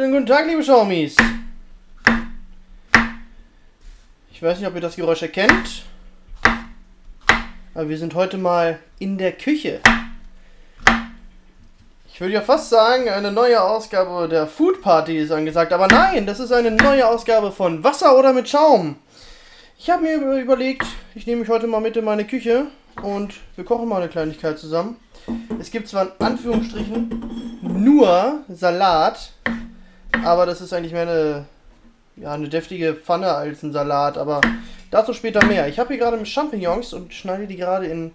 Schönen guten Tag, liebe Schaumis. Ich weiß nicht, ob ihr das Geräusch erkennt. Aber wir sind heute mal in der Küche. Ich würde ja fast sagen, eine neue Ausgabe der Food Party ist angesagt. Aber nein, das ist eine neue Ausgabe von Wasser oder mit Schaum. Ich habe mir überlegt, ich nehme mich heute mal mit in meine Küche und wir kochen mal eine Kleinigkeit zusammen. Es gibt zwar in Anführungsstrichen nur Salat, aber das ist eigentlich mehr eine, ja, eine deftige Pfanne als ein Salat. Aber dazu später mehr. Ich habe hier gerade Champignons und schneide die gerade in,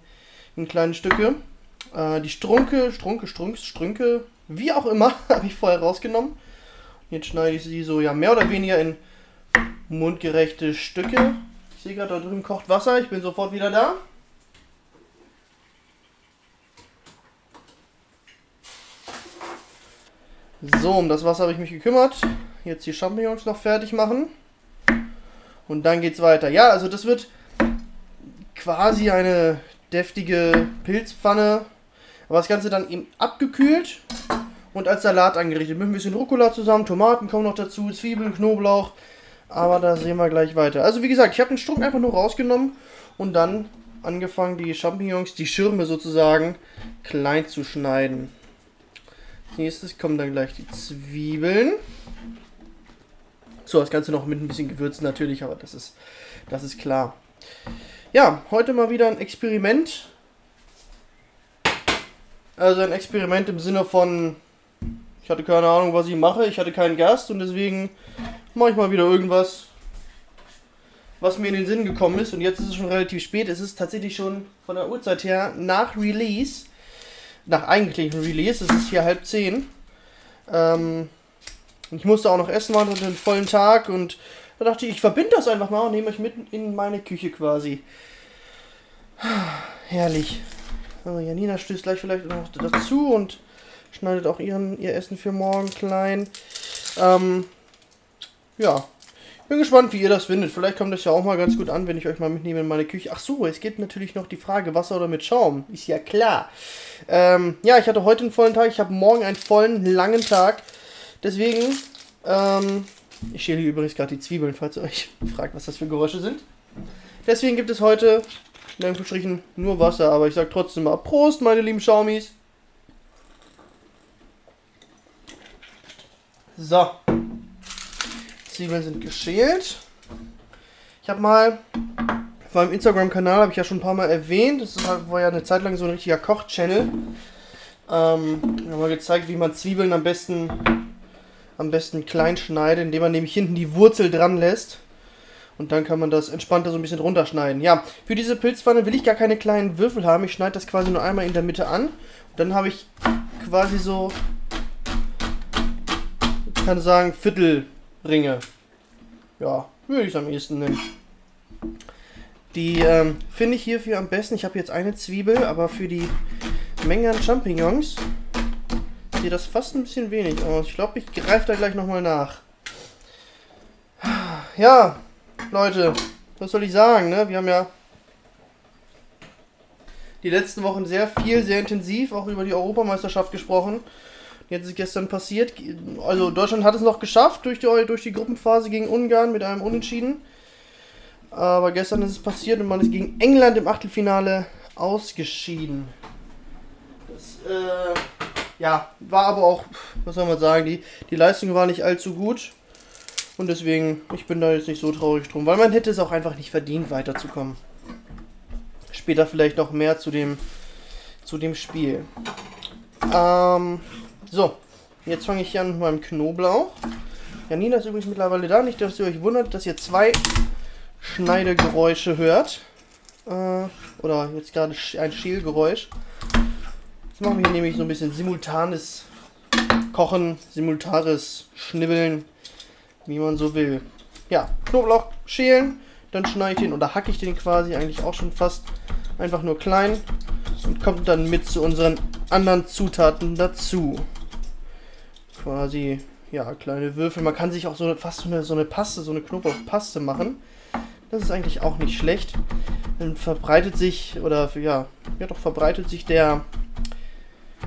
in kleine Stücke. Äh, die Strunke, Strunke, Strunks, Strünke, wie auch immer, habe ich vorher rausgenommen. Jetzt schneide ich sie so ja mehr oder weniger in mundgerechte Stücke. Ich sehe gerade, da drüben kocht Wasser. Ich bin sofort wieder da. So, um das Wasser habe ich mich gekümmert. Jetzt die Champignons noch fertig machen. Und dann geht's weiter. Ja, also das wird quasi eine deftige Pilzpfanne. Aber das Ganze dann eben abgekühlt und als Salat angerichtet. Mit ein bisschen Rucola zusammen, Tomaten kommen noch dazu, Zwiebeln, Knoblauch. Aber da sehen wir gleich weiter. Also wie gesagt, ich habe den Strunk einfach nur rausgenommen und dann angefangen, die Champignons, die Schirme sozusagen, klein zu schneiden. Nächstes kommen dann gleich die Zwiebeln. So, das Ganze noch mit ein bisschen Gewürzen natürlich, aber das ist, das ist klar. Ja, heute mal wieder ein Experiment. Also ein Experiment im Sinne von, ich hatte keine Ahnung, was ich mache, ich hatte keinen Gast und deswegen mache ich mal wieder irgendwas, was mir in den Sinn gekommen ist. Und jetzt ist es schon relativ spät. Es ist tatsächlich schon von der Uhrzeit her nach Release nach eigentlichem Release. Es ist hier halb zehn. Ähm, ich musste auch noch essen, war einen vollen Tag und da dachte ich, ich verbinde das einfach mal und nehme euch mit in meine Küche quasi. Herrlich. So, Janina stößt gleich vielleicht noch dazu und schneidet auch ihren, ihr Essen für morgen klein. Ähm, ja, bin gespannt, wie ihr das findet. Vielleicht kommt das ja auch mal ganz gut an, wenn ich euch mal mitnehme in meine Küche. Ach so, es gibt natürlich noch die Frage, Wasser oder mit Schaum. Ist ja klar. Ähm, ja, ich hatte heute einen vollen Tag. Ich habe morgen einen vollen, langen Tag. Deswegen, ähm, ich schäle hier übrigens gerade die Zwiebeln, falls ihr euch fragt, was das für Geräusche sind. Deswegen gibt es heute, in Anführungsstrichen, nur Wasser. Aber ich sage trotzdem mal Prost, meine lieben Schaumis. So. Zwiebeln sind geschält. Ich habe mal auf meinem Instagram-Kanal, habe ich ja schon ein paar Mal erwähnt, das war ja eine Zeit lang so ein richtiger Koch-Channel. Ähm, haben wir gezeigt, wie man Zwiebeln am besten, am besten klein schneidet, indem man nämlich hinten die Wurzel dran lässt. Und dann kann man das entspannter so ein bisschen runterschneiden. Ja, für diese Pilzpfanne will ich gar keine kleinen Würfel haben. Ich schneide das quasi nur einmal in der Mitte an. Und dann habe ich quasi so, ich kann sagen, Viertel Ringe. Ja, würde ich am ehesten nennen. Die ähm, finde ich hierfür am besten. Ich habe jetzt eine Zwiebel, aber für die Menge an Champignons sieht das fast ein bisschen wenig aus. Ich glaube, ich greife da gleich nochmal nach. Ja, Leute, was soll ich sagen, ne? Wir haben ja die letzten Wochen sehr viel, sehr intensiv auch über die Europameisterschaft gesprochen. Jetzt ist gestern passiert. Also Deutschland hat es noch geschafft durch die, durch die Gruppenphase gegen Ungarn mit einem Unentschieden. Aber gestern ist es passiert und man ist gegen England im Achtelfinale ausgeschieden. Das äh, ja, war aber auch, was soll man sagen, die, die Leistung war nicht allzu gut. Und deswegen, ich bin da jetzt nicht so traurig drum, weil man hätte es auch einfach nicht verdient, weiterzukommen. Später vielleicht noch mehr zu dem, zu dem Spiel. Ähm, so, jetzt fange ich hier an mit meinem Knoblauch. Janina ist übrigens mittlerweile da. Nicht, dass ihr euch wundert, dass ihr zwei Schneidegeräusche hört. Äh, oder jetzt gerade ein Schälgeräusch. Jetzt machen wir hier nämlich so ein bisschen simultanes Kochen, simultanes Schnibbeln, wie man so will. Ja, Knoblauch schälen, dann schneide ich den oder hacke ich den quasi eigentlich auch schon fast einfach nur klein und kommt dann mit zu unseren anderen Zutaten dazu. Quasi, ja, kleine Würfel. Man kann sich auch so fast so eine, so eine Paste, so eine Knoblauchpaste machen. Das ist eigentlich auch nicht schlecht. Dann verbreitet sich, oder ja, ja doch verbreitet sich der,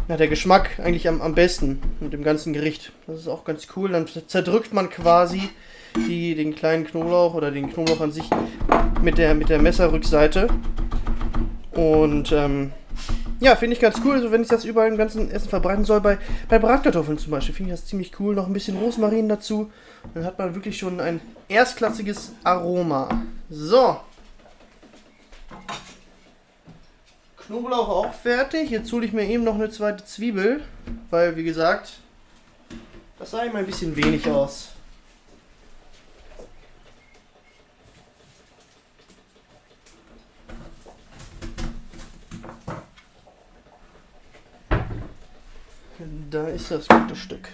ja, der Geschmack eigentlich am, am besten mit dem ganzen Gericht. Das ist auch ganz cool. Dann zerdrückt man quasi die, den kleinen Knoblauch oder den Knoblauch an sich mit der, mit der Messerrückseite. Und ähm, ja, finde ich ganz cool. Also wenn ich das überall im ganzen Essen verbreiten soll, bei, bei Bratkartoffeln zum Beispiel, finde ich das ziemlich cool. Noch ein bisschen Rosmarin dazu. Dann hat man wirklich schon ein erstklassiges Aroma. So. Knoblauch auch fertig. Jetzt hole ich mir eben noch eine zweite Zwiebel, weil wie gesagt, das sah immer ein bisschen wenig aus. Da ist das gute Stück.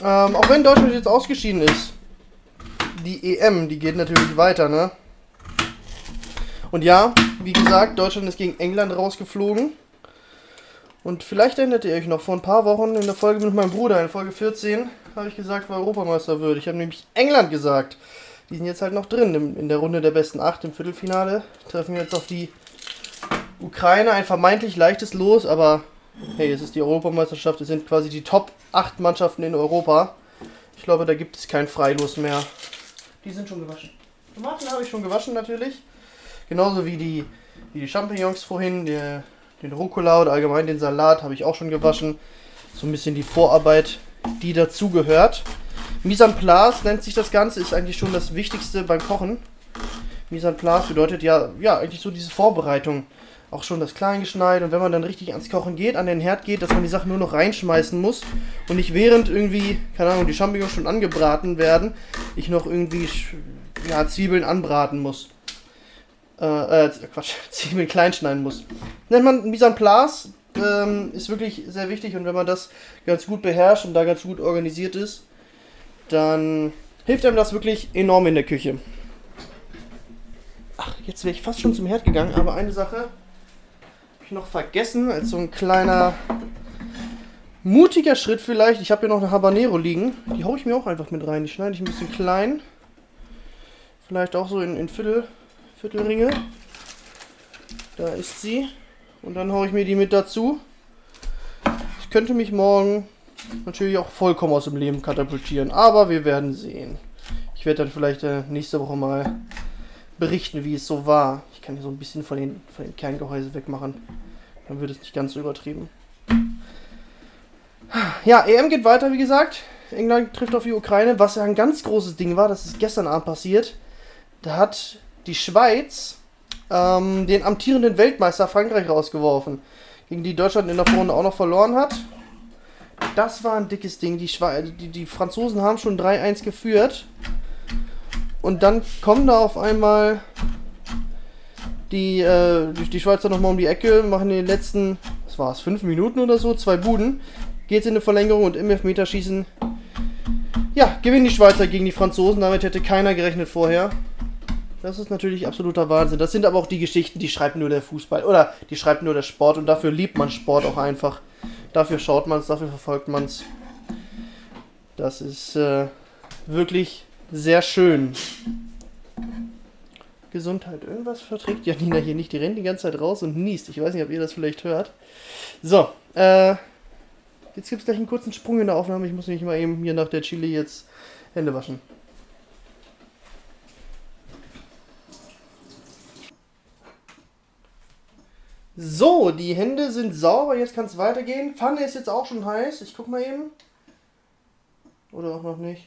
Ähm, auch wenn Deutschland jetzt ausgeschieden ist, die EM, die geht natürlich weiter, ne? Und ja, wie gesagt, Deutschland ist gegen England rausgeflogen. Und vielleicht erinnert ihr euch noch, vor ein paar Wochen in der Folge mit meinem Bruder, in Folge 14, habe ich gesagt, wer Europameister wird. Ich habe nämlich England gesagt. Die sind jetzt halt noch drin in der Runde der besten 8 im Viertelfinale. Treffen jetzt auf die Ukraine. Ein vermeintlich leichtes Los, aber hey, es ist die Europameisterschaft. Es sind quasi die Top 8 Mannschaften in Europa. Ich glaube, da gibt es kein Freilos mehr. Die sind schon gewaschen. Tomaten habe ich schon gewaschen natürlich. Genauso wie die, wie die Champignons vorhin, der, den Rucola oder allgemein den Salat habe ich auch schon gewaschen. So ein bisschen die Vorarbeit, die dazugehört. Mise en place nennt sich das Ganze, ist eigentlich schon das Wichtigste beim Kochen. Mise en place bedeutet ja, ja eigentlich so diese Vorbereitung. Auch schon das Kleingeschneid und wenn man dann richtig ans Kochen geht, an den Herd geht, dass man die Sachen nur noch reinschmeißen muss und nicht während irgendwie, keine Ahnung, die Champignons schon angebraten werden, ich noch irgendwie ja, Zwiebeln anbraten muss. Äh, äh, Quatsch, Zwiebeln klein schneiden muss. Nennt man Mise en place, ähm, ist wirklich sehr wichtig und wenn man das ganz gut beherrscht und da ganz gut organisiert ist, dann hilft einem das wirklich enorm in der Küche. Ach, jetzt wäre ich fast schon zum Herd gegangen, aber eine Sache noch vergessen, als so ein kleiner mutiger Schritt vielleicht. Ich habe hier noch eine Habanero liegen. Die haue ich mir auch einfach mit rein. Die schneide ich ein bisschen klein. Vielleicht auch so in, in Viertel, Viertelringe. Da ist sie. Und dann haue ich mir die mit dazu. Ich könnte mich morgen natürlich auch vollkommen aus dem Leben katapultieren. Aber wir werden sehen. Ich werde dann vielleicht äh, nächste Woche mal berichten, wie es so war. Ich kann hier so ein bisschen von den, von den Kerngehäuse wegmachen. Dann wird es nicht ganz so übertrieben. Ja, EM geht weiter, wie gesagt. England trifft auf die Ukraine, was ja ein ganz großes Ding war. Das ist gestern Abend passiert. Da hat die Schweiz ähm, den amtierenden Weltmeister Frankreich rausgeworfen, gegen die Deutschland in der Vorrunde auch noch verloren hat. Das war ein dickes Ding. Die, Schwe die, die Franzosen haben schon 3-1 geführt. Und dann kommen da auf einmal die, äh, die, die Schweizer nochmal um die Ecke, machen in den letzten, was war es, 5 Minuten oder so, zwei Buden. Geht's in eine Verlängerung und im Elfmeterschießen, ja, gewinnen die Schweizer gegen die Franzosen. Damit hätte keiner gerechnet vorher. Das ist natürlich absoluter Wahnsinn. Das sind aber auch die Geschichten, die schreibt nur der Fußball oder die schreibt nur der Sport und dafür liebt man Sport auch einfach. Dafür schaut man es, dafür verfolgt man es. Das ist äh, wirklich sehr schön. Gesundheit. Irgendwas verträgt Janina hier nicht. Die rennt die ganze Zeit raus und niest. Ich weiß nicht, ob ihr das vielleicht hört. So, äh, jetzt gibt es gleich einen kurzen Sprung in der Aufnahme. Ich muss mich mal eben hier nach der Chili jetzt Hände waschen. So, die Hände sind sauber, jetzt kann es weitergehen. Pfanne ist jetzt auch schon heiß. Ich guck mal eben. Oder auch noch nicht.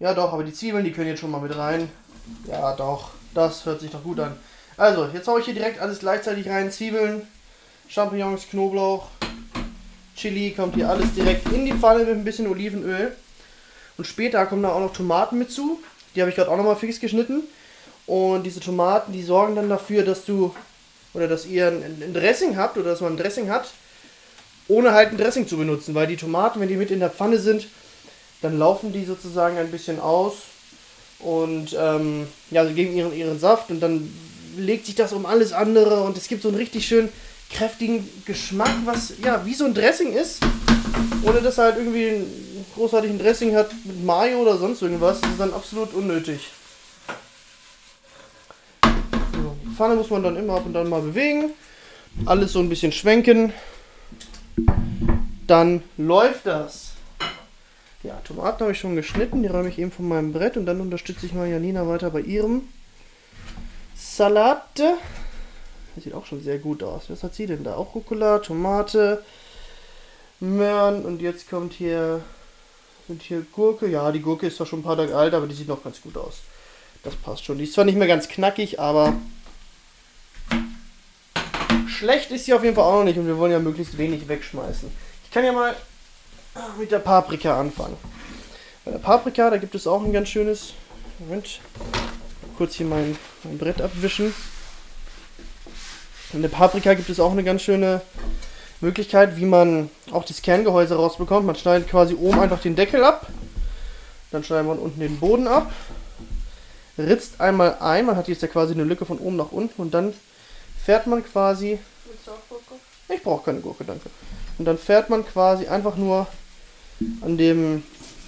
Ja doch, aber die Zwiebeln, die können jetzt schon mal mit rein. Ja doch, das hört sich doch gut an. Also, jetzt haue ich hier direkt alles gleichzeitig rein. Zwiebeln, Champignons, Knoblauch, Chili, kommt hier alles direkt in die Pfanne mit ein bisschen Olivenöl. Und später kommen da auch noch Tomaten mit zu. Die habe ich gerade auch nochmal fix geschnitten. Und diese Tomaten, die sorgen dann dafür, dass du oder dass ihr ein, ein Dressing habt oder dass man ein Dressing hat, ohne halt ein Dressing zu benutzen, weil die Tomaten, wenn die mit in der Pfanne sind, dann laufen die sozusagen ein bisschen aus und ähm, ja, sie geben ihren, ihren Saft und dann legt sich das um alles andere und es gibt so einen richtig schön kräftigen Geschmack, was ja wie so ein Dressing ist, ohne dass er halt irgendwie einen großartigen Dressing hat mit Mayo oder sonst irgendwas. Das ist dann absolut unnötig. So, die Pfanne muss man dann immer ab und dann mal bewegen, alles so ein bisschen schwenken, dann läuft das. Ja, Tomaten habe ich schon geschnitten, die räume ich eben von meinem Brett und dann unterstütze ich mal Janina weiter bei ihrem Salat. Das sieht auch schon sehr gut aus. Was hat sie denn da? Auch Rucola, Tomate, Möhren und jetzt kommt hier sind hier Gurke. Ja, die Gurke ist zwar schon ein paar Tage alt, aber die sieht noch ganz gut aus. Das passt schon. Die ist zwar nicht mehr ganz knackig, aber schlecht ist sie auf jeden Fall auch noch nicht und wir wollen ja möglichst wenig wegschmeißen. Ich kann ja mal mit der Paprika anfangen. Bei der Paprika, da gibt es auch ein ganz schönes. Moment. Kurz hier mein, mein Brett abwischen. In der Paprika gibt es auch eine ganz schöne Möglichkeit, wie man auch das Kerngehäuse rausbekommt. Man schneidet quasi oben einfach den Deckel ab. Dann schneidet man unten den Boden ab. Ritzt einmal ein. Man hat jetzt ja quasi eine Lücke von oben nach unten. Und dann fährt man quasi. Ich brauche keine Gurke, danke. Und dann fährt man quasi einfach nur an dem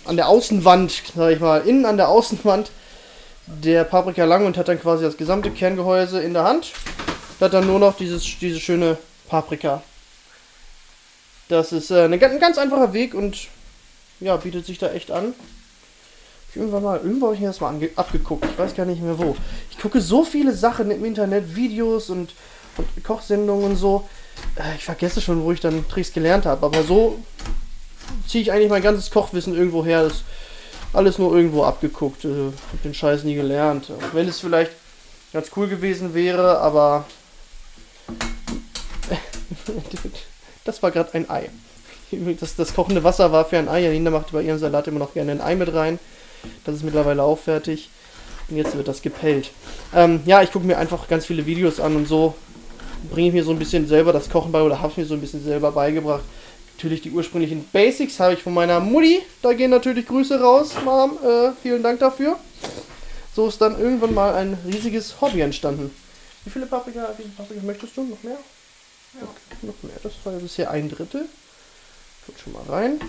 an der Außenwand, sag ich mal, innen an der Außenwand der Paprika lang und hat dann quasi das gesamte Kerngehäuse in der Hand. Hat dann nur noch dieses, diese schöne Paprika. Das ist äh, ein ganz einfacher Weg und ja, bietet sich da echt an. Ich irgendwann mal, irgendwo habe ich mir das mal abgeguckt. Ich weiß gar nicht mehr wo. Ich gucke so viele Sachen im Internet, Videos und, und Kochsendungen und so. Äh, ich vergesse schon, wo ich dann Tricks gelernt habe. Aber so ziehe ich eigentlich mein ganzes Kochwissen irgendwo her. Das ist alles nur irgendwo abgeguckt. Äh, hab den Scheiß nie gelernt. Auch wenn es vielleicht ganz cool gewesen wäre, aber das war gerade ein Ei. Das, das kochende Wasser war für ein Ei. Janina macht bei ihrem Salat immer noch gerne ein Ei mit rein. Das ist mittlerweile auch fertig. Und jetzt wird das gepellt. Ähm, ja, ich gucke mir einfach ganz viele Videos an und so bringe ich mir so ein bisschen selber das Kochen bei oder habe ich mir so ein bisschen selber beigebracht. Natürlich die ursprünglichen Basics habe ich von meiner Mutti. Da gehen natürlich Grüße raus, Mom. Äh, vielen Dank dafür. So ist dann irgendwann mal ein riesiges Hobby entstanden. Wie viele Paprika, wie viele Paprika möchtest du? Noch mehr? Ja. Okay, noch mehr. Das war ja bisher ein Drittel. Tut schon mal rein.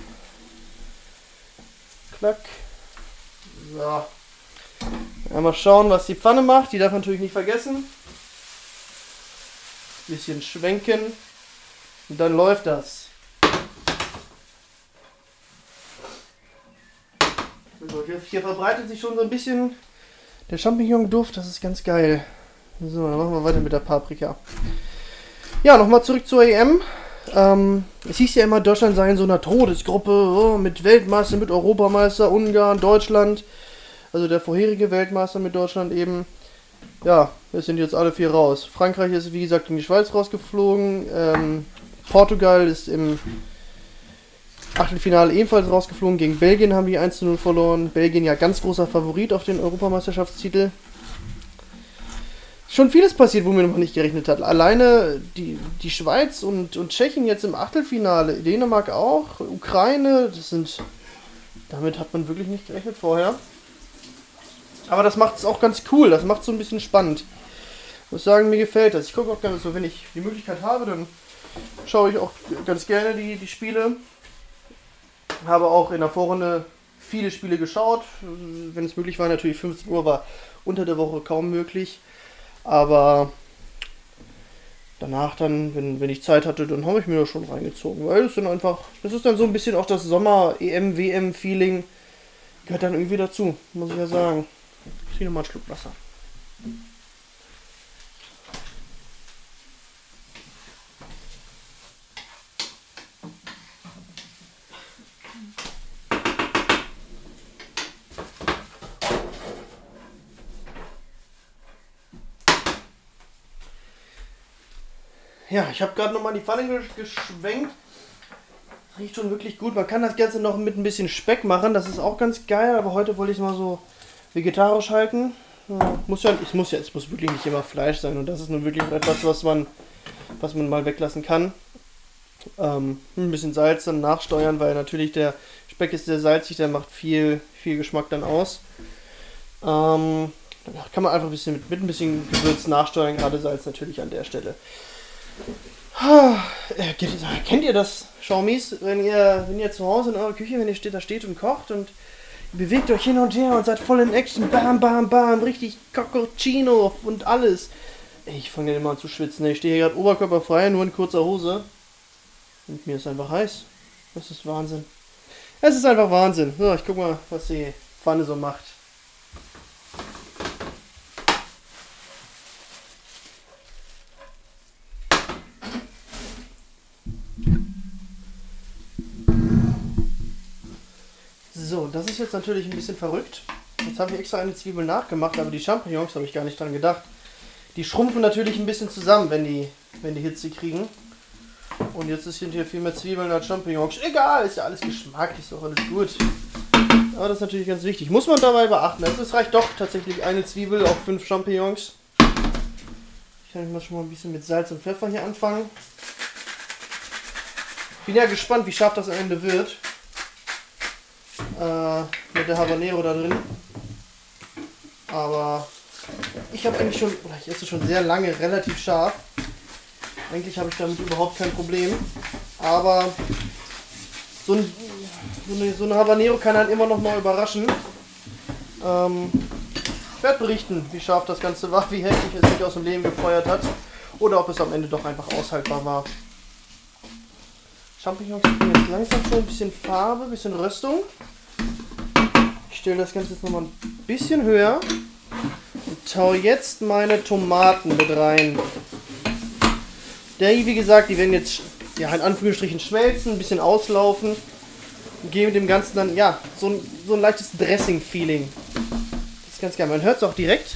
Klack. So. Ja, mal schauen, was die Pfanne macht. Die darf natürlich nicht vergessen. Bisschen schwenken. Und dann läuft das. So, hier, verbreitet sich schon so ein bisschen der Champignon-Duft. Das ist ganz geil. So, dann machen wir weiter mit der Paprika. Ja, nochmal zurück zur EM. Ähm, es hieß ja immer, Deutschland sei in so einer Todesgruppe oh, mit Weltmeister, mit Europameister, Ungarn, Deutschland. Also der vorherige Weltmeister mit Deutschland eben. Ja, wir sind jetzt alle vier raus. Frankreich ist, wie gesagt, in die Schweiz rausgeflogen. Ähm, Portugal ist im Achtelfinale ebenfalls rausgeflogen. Gegen Belgien haben die 1 0 verloren. Belgien ja ganz großer Favorit auf den Europameisterschaftstitel schon vieles passiert, womit man nicht gerechnet hat. Alleine die, die Schweiz und, und Tschechien jetzt im Achtelfinale, Dänemark auch, Ukraine, das sind. Damit hat man wirklich nicht gerechnet vorher. Aber das macht es auch ganz cool, das macht es so ein bisschen spannend. Ich muss sagen, mir gefällt das. Ich gucke auch gerne so, wenn ich die Möglichkeit habe, dann schaue ich auch ganz gerne die, die Spiele. Habe auch in der Vorrunde viele Spiele geschaut. Wenn es möglich war, natürlich 15 Uhr war unter der Woche kaum möglich. Aber danach dann, wenn, wenn ich Zeit hatte, dann habe ich mir das schon reingezogen. Weil es dann einfach, das ist dann so ein bisschen auch das Sommer-EM-WM-Feeling. Gehört dann irgendwie dazu, muss ich ja sagen. Ich trinke nochmal einen Schluck Wasser. Ja, ich habe gerade nochmal die Pfanne geschwenkt. Riecht schon wirklich gut. Man kann das Ganze noch mit ein bisschen Speck machen. Das ist auch ganz geil. Aber heute wollte ich es mal so vegetarisch halten. Ja, muss ja, es muss ja, es muss wirklich nicht immer Fleisch sein und das ist nun wirklich etwas, was man, was man mal weglassen kann. Ähm, ein bisschen Salz dann nachsteuern, weil natürlich der Speck ist sehr salzig, der macht viel, viel Geschmack dann aus. Ähm, kann man einfach ein bisschen mit, mit ein bisschen Gewürz nachsteuern, gerade Salz natürlich an der Stelle. Äh, kennt ihr das, Schaumis, wenn ihr, wenn ihr zu Hause in eurer Küche, wenn ihr steht, da steht und kocht und bewegt euch hin und her und seid voll in Action, bam, bam, bam, richtig Cococino und alles. Ich fange dann immer an zu schwitzen. Ich stehe hier gerade oberkörperfrei, nur in kurzer Hose. Und mir ist einfach heiß. Das ist Wahnsinn. Es ist einfach Wahnsinn. So, ich guck mal, was die Pfanne so macht. Ist jetzt natürlich ein bisschen verrückt. Jetzt habe ich extra eine Zwiebel nachgemacht, aber die Champignons habe ich gar nicht dran gedacht. Die schrumpfen natürlich ein bisschen zusammen, wenn die, wenn die Hitze kriegen. Und jetzt sind hier viel mehr Zwiebeln als Champignons. Egal, ist ja alles Geschmack, ist doch alles gut. Aber das ist natürlich ganz wichtig. Muss man dabei beachten. Also es reicht doch tatsächlich eine Zwiebel auf fünf Champignons. Ich kann mal schon mal ein bisschen mit Salz und Pfeffer hier anfangen. Bin ja gespannt, wie scharf das am Ende wird. Äh, mit der Habanero da drin. Aber ich habe eigentlich schon, oder ich esse schon sehr lange relativ scharf. Eigentlich habe ich damit überhaupt kein Problem. Aber so, ein, so, eine, so eine Habanero kann halt immer noch mal überraschen. Ähm, ich werde berichten, wie scharf das Ganze war, wie heftig es sich aus dem Leben gefeuert hat. Oder ob es am Ende doch einfach aushaltbar war. Champignons kriegen jetzt langsam schon ein bisschen Farbe, ein bisschen Röstung. Stelle das Ganze jetzt nochmal ein bisschen höher und tau jetzt meine Tomaten mit rein. Der, wie gesagt, die werden jetzt ja in Anführungsstrichen schmelzen, ein bisschen auslaufen und geben dem Ganzen dann ja so ein, so ein leichtes Dressing-Feeling. Das ist ganz geil. Man hört es auch direkt.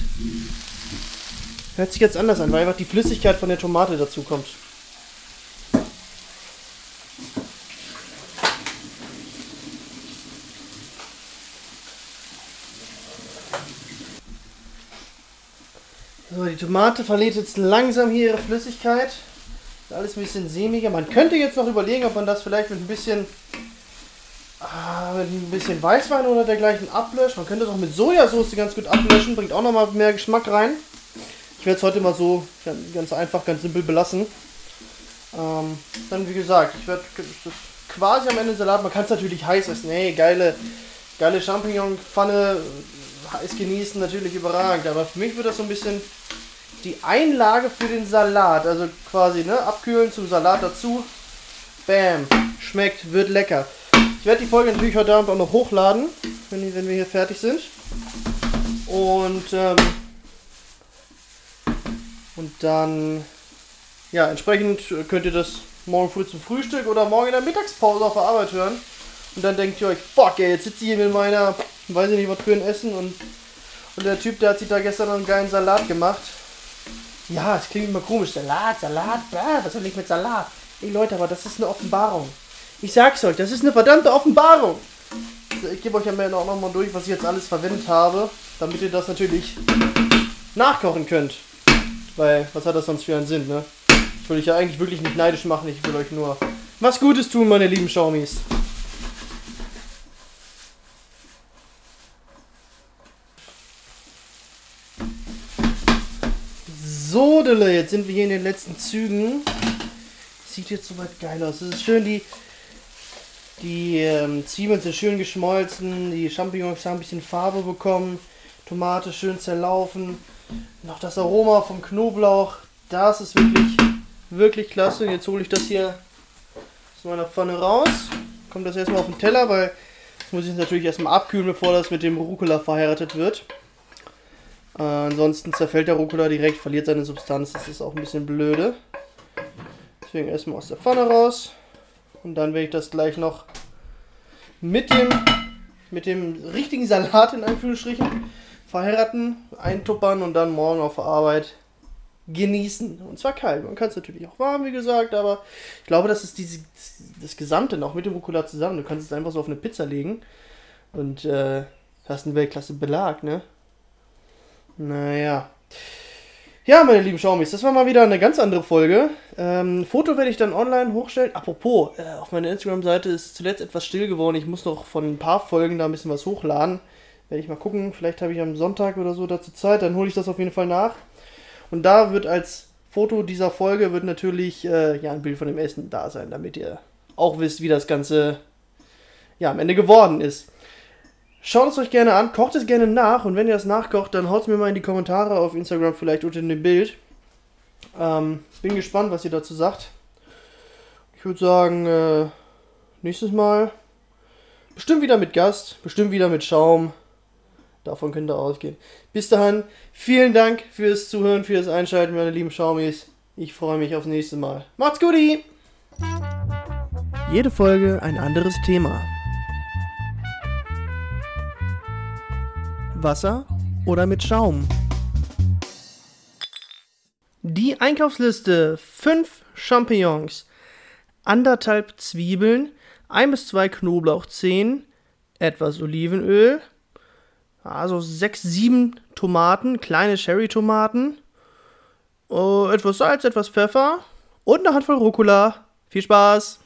Hört sich jetzt anders an, weil einfach die Flüssigkeit von der Tomate dazu kommt. So, die Tomate verliert jetzt langsam hier ihre Flüssigkeit. Alles ein bisschen sämiger. Man könnte jetzt noch überlegen, ob man das vielleicht mit ein bisschen ah, mit ein bisschen Weißwein oder dergleichen ablöscht. Man könnte es auch mit Sojasauce ganz gut ablöschen, bringt auch nochmal mehr Geschmack rein. Ich werde es heute mal so ganz einfach, ganz simpel belassen. Ähm, dann wie gesagt, ich werde quasi am Ende Salat, man kann es natürlich heiß essen. Hey, geile, geile Champignon-Pfanne, heiß genießen, natürlich überragend. Aber für mich wird das so ein bisschen die Einlage für den Salat. Also quasi, ne, abkühlen zum Salat dazu. Bam, schmeckt, wird lecker. Ich werde die Folge natürlich heute Abend auch noch hochladen, wenn, wenn wir hier fertig sind. Und, ähm, und dann, ja, entsprechend könnt ihr das morgen früh zum Frühstück oder morgen in der Mittagspause auf der Arbeit hören. Und dann denkt ihr euch, fuck ey, jetzt sitze ich hier mit meiner, weiß ich nicht, was für ein Essen und, und der Typ, der hat sich da gestern einen geilen Salat gemacht. Ja, es klingt immer komisch. Salat, Salat, bäh, was soll ich mit Salat? Ey Leute, aber das ist eine Offenbarung. Ich sag's euch, das ist eine verdammte Offenbarung. Ich gebe euch Ende auch nochmal durch, was ich jetzt alles verwendet habe, damit ihr das natürlich nachkochen könnt. Weil, was hat das sonst für einen Sinn, ne? Ich will euch ja eigentlich wirklich nicht neidisch machen, ich will euch nur was Gutes tun, meine lieben Schaumis. So, Dille, jetzt sind wir hier in den letzten Zügen. Sieht jetzt soweit geil aus. Es ist schön, die, die ähm, Zwiebeln sind schön geschmolzen, die Champignons haben ein bisschen Farbe bekommen, Tomate schön zerlaufen. Noch das Aroma vom Knoblauch, das ist wirklich, wirklich klasse. Jetzt hole ich das hier aus meiner Pfanne raus. Kommt das erstmal auf den Teller, weil das muss ich natürlich erstmal abkühlen, bevor das mit dem Rucola verheiratet wird. Äh, ansonsten zerfällt der Rucola direkt, verliert seine Substanz. Das ist auch ein bisschen blöde. Deswegen erstmal aus der Pfanne raus. Und dann werde ich das gleich noch mit dem, mit dem richtigen Salat in Anführungsstrichen verheiraten, eintuppern und dann morgen auf Arbeit genießen. Und zwar kalt. Man kann es natürlich auch warm, wie gesagt, aber ich glaube, das ist diese, das Gesamte noch mit dem Rucola zusammen. Du kannst es einfach so auf eine Pizza legen und äh, hast einen Weltklasse Belag, ne? Naja. Ja, meine lieben Schaumis, das war mal wieder eine ganz andere Folge. Ähm, Foto werde ich dann online hochstellen. Apropos, äh, auf meiner Instagram-Seite ist zuletzt etwas still geworden. Ich muss noch von ein paar Folgen da ein bisschen was hochladen. Werde ich mal gucken. Vielleicht habe ich am Sonntag oder so dazu Zeit. Dann hole ich das auf jeden Fall nach. Und da wird als Foto dieser Folge wird natürlich äh, ja, ein Bild von dem Essen da sein, damit ihr auch wisst, wie das Ganze ja, am Ende geworden ist. Schaut es euch gerne an, kocht es gerne nach und wenn ihr es nachkocht, dann haut es mir mal in die Kommentare auf Instagram vielleicht unter dem Bild. Ähm, bin gespannt, was ihr dazu sagt. Ich würde sagen, äh, nächstes Mal bestimmt wieder mit Gast, bestimmt wieder mit Schaum. Davon könnt ihr ausgehen. Bis dahin, vielen Dank fürs Zuhören, fürs Einschalten, meine lieben Schaumis. Ich freue mich aufs nächste Mal. Macht's gut! Jede Folge ein anderes Thema. Wasser oder mit Schaum? Die Einkaufsliste: 5 Champignons, anderthalb Zwiebeln, 1 bis 2 Knoblauchzehen, etwas Olivenöl, also 6, 7 Tomaten, kleine Cherry-Tomaten, äh, etwas Salz, etwas Pfeffer. Und eine Handvoll Rucola. Viel Spaß!